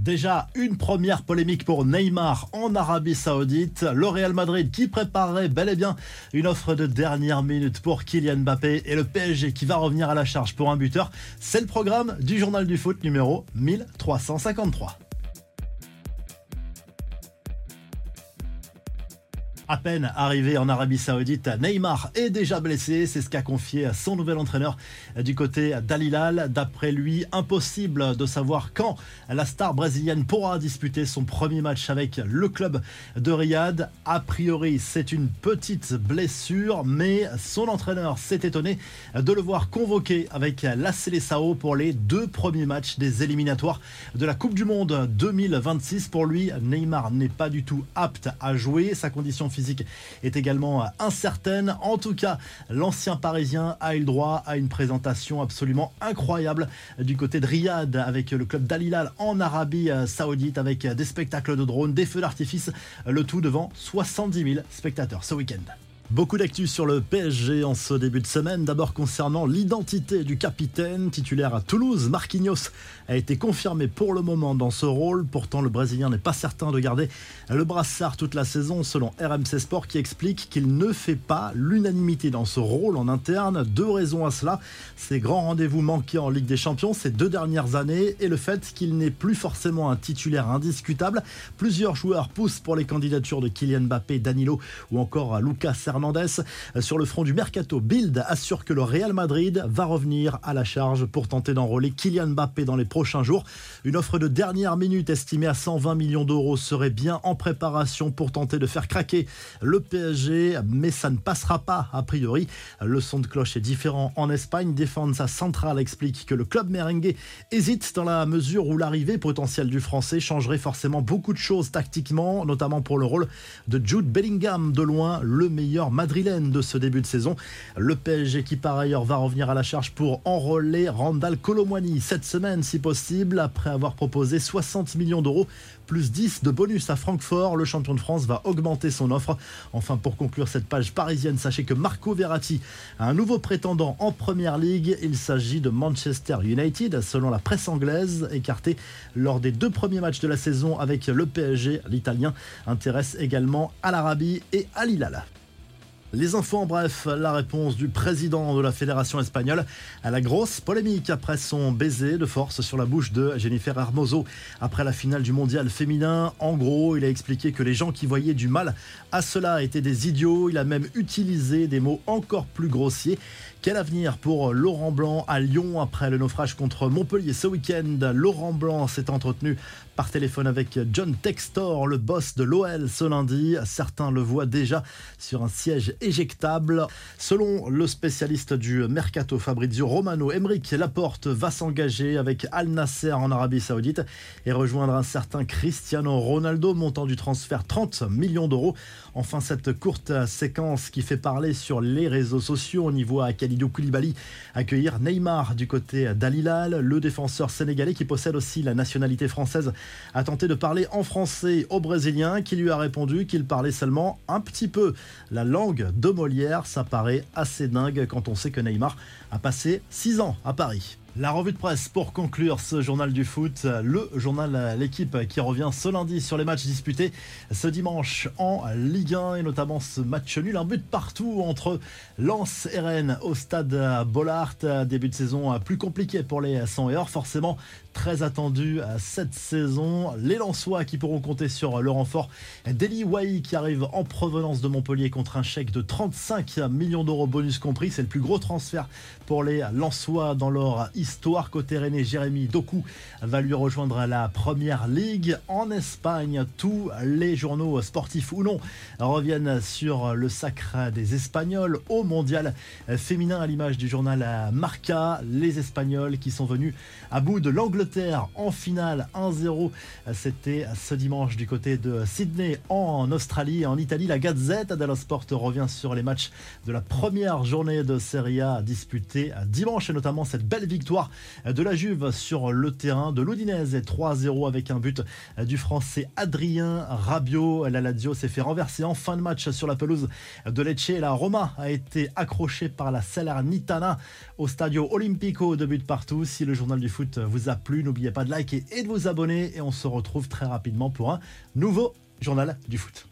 Déjà, une première polémique pour Neymar en Arabie Saoudite. Le Real Madrid qui préparerait bel et bien une offre de dernière minute pour Kylian Mbappé et le PSG qui va revenir à la charge pour un buteur. C'est le programme du journal du foot numéro 1353. À peine arrivé en Arabie Saoudite, Neymar est déjà blessé. C'est ce qu'a confié son nouvel entraîneur du côté d'Alilal. D'après lui, impossible de savoir quand la star brésilienne pourra disputer son premier match avec le club de Riyad. A priori, c'est une petite blessure, mais son entraîneur s'est étonné de le voir convoqué avec la Seleção pour les deux premiers matchs des éliminatoires de la Coupe du Monde 2026. Pour lui, Neymar n'est pas du tout apte à jouer. Sa condition physique est également incertaine. En tout cas, l'ancien parisien a eu le droit à une présentation absolument incroyable du côté de Riyad avec le club d'Alilal en Arabie Saoudite avec des spectacles de drones, des feux d'artifice, le tout devant 70 000 spectateurs ce week-end. Beaucoup d'actu sur le PSG en ce début de semaine. D'abord concernant l'identité du capitaine titulaire à Toulouse. Marquinhos a été confirmé pour le moment dans ce rôle. Pourtant, le Brésilien n'est pas certain de garder le brassard toute la saison, selon RMC Sport, qui explique qu'il ne fait pas l'unanimité dans ce rôle en interne. Deux raisons à cela. Ses grands rendez-vous manqués en Ligue des Champions ces deux dernières années et le fait qu'il n'est plus forcément un titulaire indiscutable. Plusieurs joueurs poussent pour les candidatures de Kylian Mbappé, Danilo ou encore Lucas Hernandez sur le front du mercato, Bild assure que le Real Madrid va revenir à la charge pour tenter d'enrôler Kylian Mbappé dans les prochains jours. Une offre de dernière minute estimée à 120 millions d'euros serait bien en préparation pour tenter de faire craquer le PSG, mais ça ne passera pas a priori. Le son de cloche est différent en Espagne. Défensa Central explique que le club merengue hésite dans la mesure où l'arrivée potentielle du Français changerait forcément beaucoup de choses tactiquement, notamment pour le rôle de Jude Bellingham, de loin le meilleur madrilène de ce début de saison. Le PSG qui par ailleurs va revenir à la charge pour enrôler Randall Colomwani cette semaine si possible après avoir proposé 60 millions d'euros plus 10 de bonus à Francfort. Le champion de France va augmenter son offre. Enfin pour conclure cette page parisienne, sachez que Marco Verratti a un nouveau prétendant en Première Ligue. Il s'agit de Manchester United selon la presse anglaise écarté lors des deux premiers matchs de la saison avec le PSG. L'Italien intéresse également à l'Arabie et à l'Ilal. Les infos en bref, la réponse du président de la Fédération espagnole à la grosse polémique après son baiser de force sur la bouche de Jennifer Hermoso après la finale du mondial féminin. En gros, il a expliqué que les gens qui voyaient du mal à cela étaient des idiots. Il a même utilisé des mots encore plus grossiers. Quel avenir pour Laurent Blanc à Lyon après le naufrage contre Montpellier ce week-end? Laurent Blanc s'est entretenu par téléphone avec John Textor, le boss de l'OL ce lundi. Certains le voient déjà sur un siège éjectable. Selon le spécialiste du mercato Fabrizio Romano, Emeric Laporte va s'engager avec Al Nasser en Arabie Saoudite et rejoindre un certain Cristiano Ronaldo, montant du transfert 30 millions d'euros. Enfin, cette courte séquence qui fait parler sur les réseaux sociaux, on y voit Kalidou Koulibaly accueillir Neymar du côté d'Alilal, le défenseur sénégalais qui possède aussi la nationalité française a tenté de parler en français au Brésilien qui lui a répondu qu'il parlait seulement un petit peu la langue de Molière. Ça paraît assez dingue quand on sait que Neymar a passé 6 ans à Paris. La revue de presse pour conclure ce journal du foot, le journal L'équipe qui revient ce lundi sur les matchs disputés ce dimanche en Ligue 1 et notamment ce match nul, un but partout entre Lens et Rennes au stade Bollard, début de saison plus compliqué pour les 100 et or, forcément très attendu cette saison. Les Lensois qui pourront compter sur le renfort d'Eli Wai qui arrive en provenance de Montpellier contre un chèque de 35 millions d'euros bonus compris, c'est le plus gros transfert pour les Lensois dans leur histoire. Côté René, Jérémy Doku va lui rejoindre la première ligue en Espagne. Tous les journaux sportifs ou non reviennent sur le sacre des Espagnols au mondial féminin à l'image du journal Marca. Les Espagnols qui sont venus à bout de l'Angleterre en finale 1-0. C'était ce dimanche du côté de Sydney en Australie et en Italie. La Gazette dello Sport revient sur les matchs de la première journée de Serie A disputée dimanche et notamment cette belle victoire de la Juve sur le terrain de l'Udinese 3-0 avec un but du français Adrien Rabiot. La Lazio s'est fait renverser en fin de match sur la pelouse de Lecce. La Roma a été accrochée par la Salernitana au Stadio Olimpico de but partout. Si le journal du foot vous a plu. N'oubliez pas de liker et de vous abonner. Et on se retrouve très rapidement pour un nouveau journal du foot.